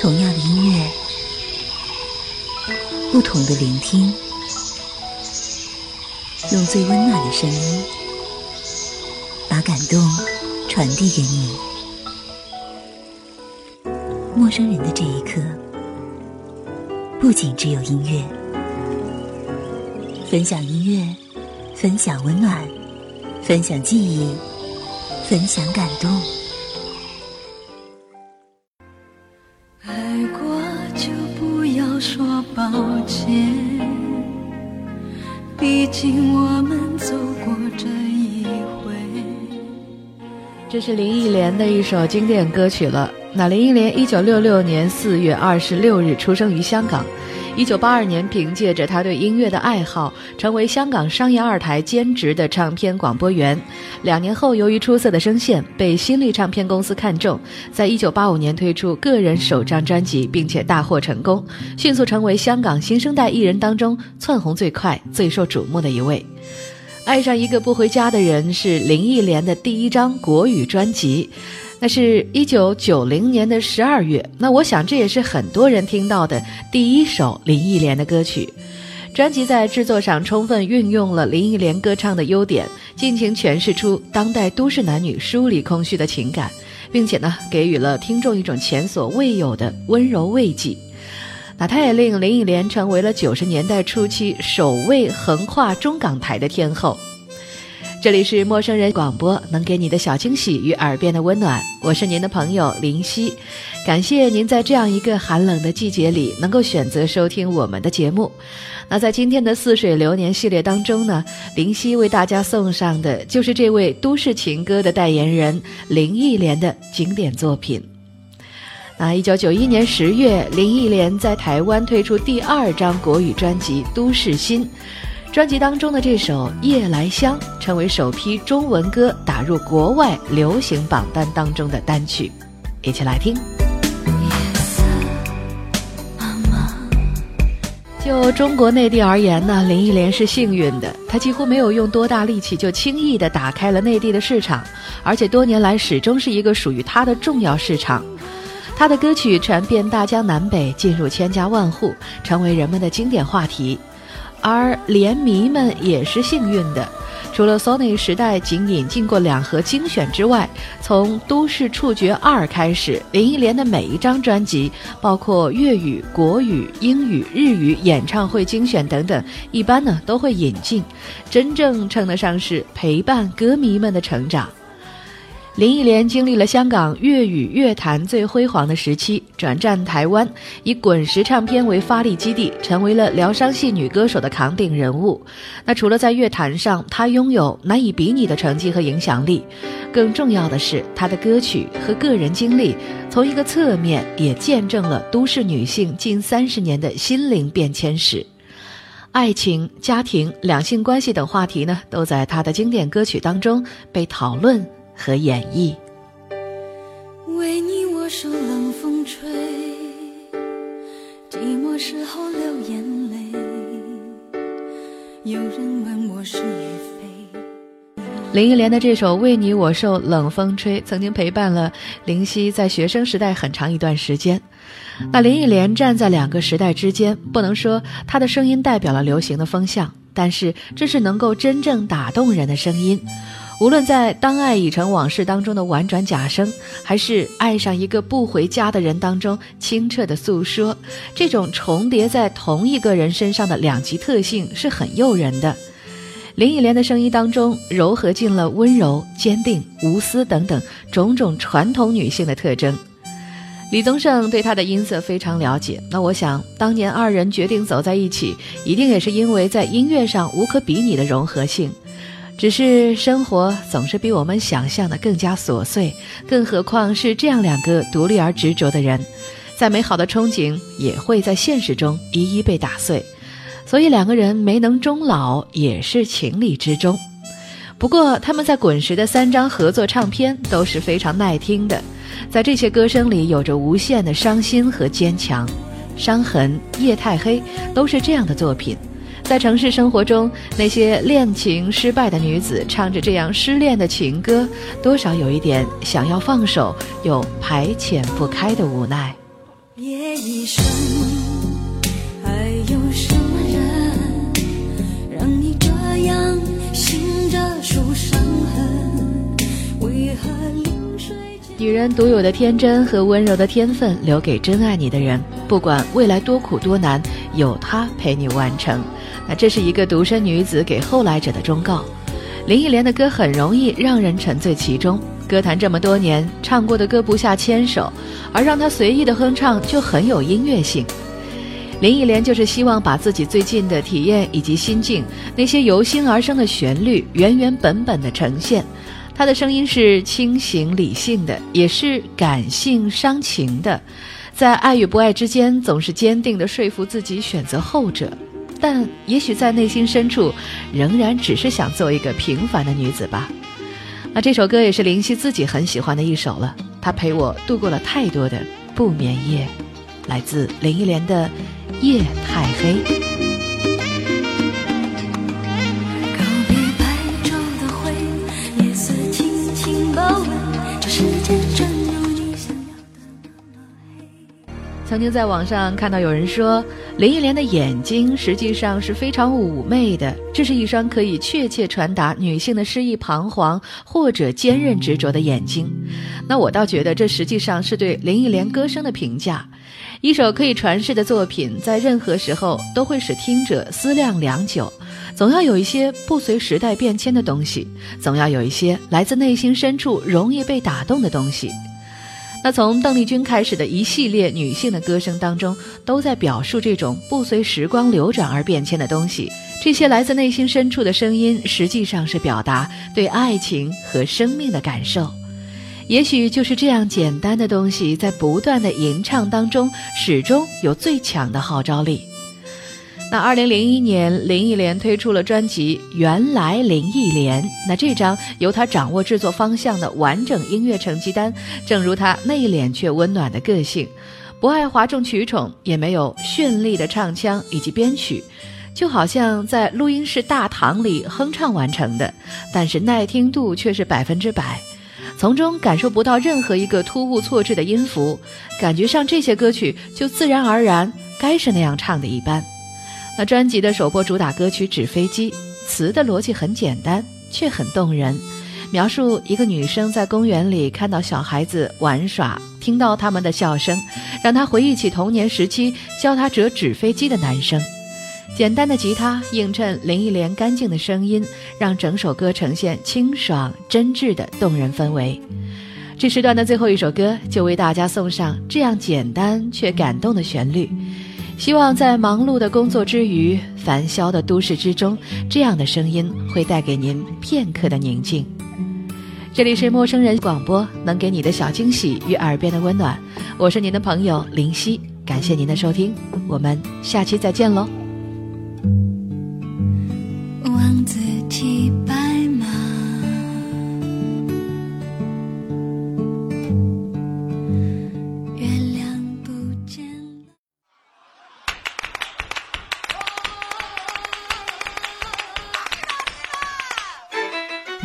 同样的音乐，不同的聆听，用最温暖的声音，把感动传递给你。陌生人的这一刻，不仅只有音乐，分享音乐，分享温暖，分享记忆，分享感动。说抱歉毕竟我们走过这一回。这是林忆莲的一首经典歌曲了。那林忆莲一九六六年四月二十六日出生于香港。一九八二年，凭借着他对音乐的爱好，成为香港商业二台兼职的唱片广播员。两年后，由于出色的声线，被新力唱片公司看中，在一九八五年推出个人首张专辑，并且大获成功，迅速成为香港新生代艺人当中窜红最快、最受瞩目的一位。爱上一个不回家的人是林忆莲的第一张国语专辑。那是一九九零年的十二月，那我想这也是很多人听到的第一首林忆莲的歌曲。专辑在制作上充分运用了林忆莲歌唱的优点，尽情诠释出当代都市男女疏离空虚的情感，并且呢，给予了听众一种前所未有的温柔慰藉。那它也令林忆莲成为了九十年代初期首位横跨中港台的天后。这里是陌生人广播，能给你的小惊喜与耳边的温暖。我是您的朋友林夕，感谢您在这样一个寒冷的季节里能够选择收听我们的节目。那在今天的似水流年系列当中呢，林夕为大家送上的就是这位都市情歌的代言人林忆莲的经典作品。那一九九一年十月，林忆莲在台湾推出第二张国语专辑《都市心》。专辑当中的这首《夜来香》成为首批中文歌打入国外流行榜单当中的单曲，一起来听。就中国内地而言呢，林忆莲是幸运的，她几乎没有用多大力气就轻易地打开了内地的市场，而且多年来始终是一个属于她的重要市场。她的歌曲传遍大江南北，进入千家万户，成为人们的经典话题。而联迷们也是幸运的，除了 Sony 时代仅引进过两盒精选之外，从《都市触觉二》开始，林忆莲的每一张专辑，包括粤语、国语、英语、日语演唱会精选等等，一般呢都会引进，真正称得上是陪伴歌迷们的成长。林忆莲经历了香港粤语乐坛最辉煌的时期，转战台湾，以滚石唱片为发力基地，成为了疗伤系女歌手的扛鼎人物。那除了在乐坛上，她拥有难以比拟的成绩和影响力，更重要的是，她的歌曲和个人经历，从一个侧面也见证了都市女性近三十年的心灵变迁史。爱情、家庭、两性关系等话题呢，都在她的经典歌曲当中被讨论。和演绎。为你我受冷风吹，寂寞时候流眼泪。有人问我是与非。林忆莲的这首《为你我受冷风吹》曾经陪伴了林夕在学生时代很长一段时间。那林忆莲站在两个时代之间，不能说她的声音代表了流行的风向，但是这是能够真正打动人的声音。无论在《当爱已成往事》当中的婉转假声，还是爱上一个不回家的人当中清澈的诉说，这种重叠在同一个人身上的两极特性是很诱人的。林忆莲的声音当中糅合进了温柔、坚定、无私等等种种传统女性的特征。李宗盛对她的音色非常了解，那我想当年二人决定走在一起，一定也是因为在音乐上无可比拟的融合性。只是生活总是比我们想象的更加琐碎，更何况是这样两个独立而执着的人，再美好的憧憬也会在现实中一一被打碎，所以两个人没能终老也是情理之中。不过他们在滚石的三张合作唱片都是非常耐听的，在这些歌声里有着无限的伤心和坚强，伤痕、夜太黑都是这样的作品。在城市生活中，那些恋情失败的女子唱着这样失恋的情歌，多少有一点想要放手又排遣不开的无奈。夜已深，还有什么人让你这样醒着数伤痕？为何临睡女人独有的天真和温柔的天分，留给真爱你的人，不管未来多苦多难，有他陪你完成。那这是一个独身女子给后来者的忠告。林忆莲的歌很容易让人沉醉其中，歌坛这么多年，唱过的歌不下千首，而让她随意的哼唱就很有音乐性。林忆莲就是希望把自己最近的体验以及心境，那些由心而生的旋律，原原本本的呈现。她的声音是清醒理性的，也是感性伤情的，在爱与不爱之间，总是坚定地说服自己选择后者。但也许在内心深处，仍然只是想做一个平凡的女子吧。那这首歌也是林夕自己很喜欢的一首了。她陪我度过了太多的不眠夜，来自林忆莲的《夜太黑》。曾经在网上看到有人说，林忆莲的眼睛实际上是非常妩媚的，这是一双可以确切传达女性的诗意彷徨或者坚韧执着的眼睛。那我倒觉得这实际上是对林忆莲歌声的评价。一首可以传世的作品，在任何时候都会使听者思量良久，总要有一些不随时代变迁的东西，总要有一些来自内心深处容易被打动的东西。那从邓丽君开始的一系列女性的歌声当中，都在表述这种不随时光流转而变迁的东西。这些来自内心深处的声音，实际上是表达对爱情和生命的感受。也许就是这样简单的东西，在不断的吟唱当中，始终有最强的号召力。那二零零一年，林忆莲推出了专辑《原来林忆莲》。那这张由她掌握制作方向的完整音乐成绩单，正如她内敛却温暖的个性，不爱哗众取宠，也没有绚丽的唱腔以及编曲，就好像在录音室大堂里哼唱完成的。但是耐听度却是百分之百，从中感受不到任何一个突兀错置的音符，感觉上这些歌曲就自然而然该是那样唱的一般。那专辑的首播主打歌曲《纸飞机》，词的逻辑很简单，却很动人，描述一个女生在公园里看到小孩子玩耍，听到他们的笑声，让她回忆起童年时期教她折纸飞机的男生。简单的吉他映衬林忆莲干净的声音，让整首歌呈现清爽真挚的动人氛围。这时段的最后一首歌，就为大家送上这样简单却感动的旋律。希望在忙碌的工作之余，繁嚣的都市之中，这样的声音会带给您片刻的宁静。这里是陌生人广播，能给你的小惊喜与耳边的温暖。我是您的朋友林夕，感谢您的收听，我们下期再见喽。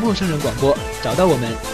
陌生人广播，找到我们。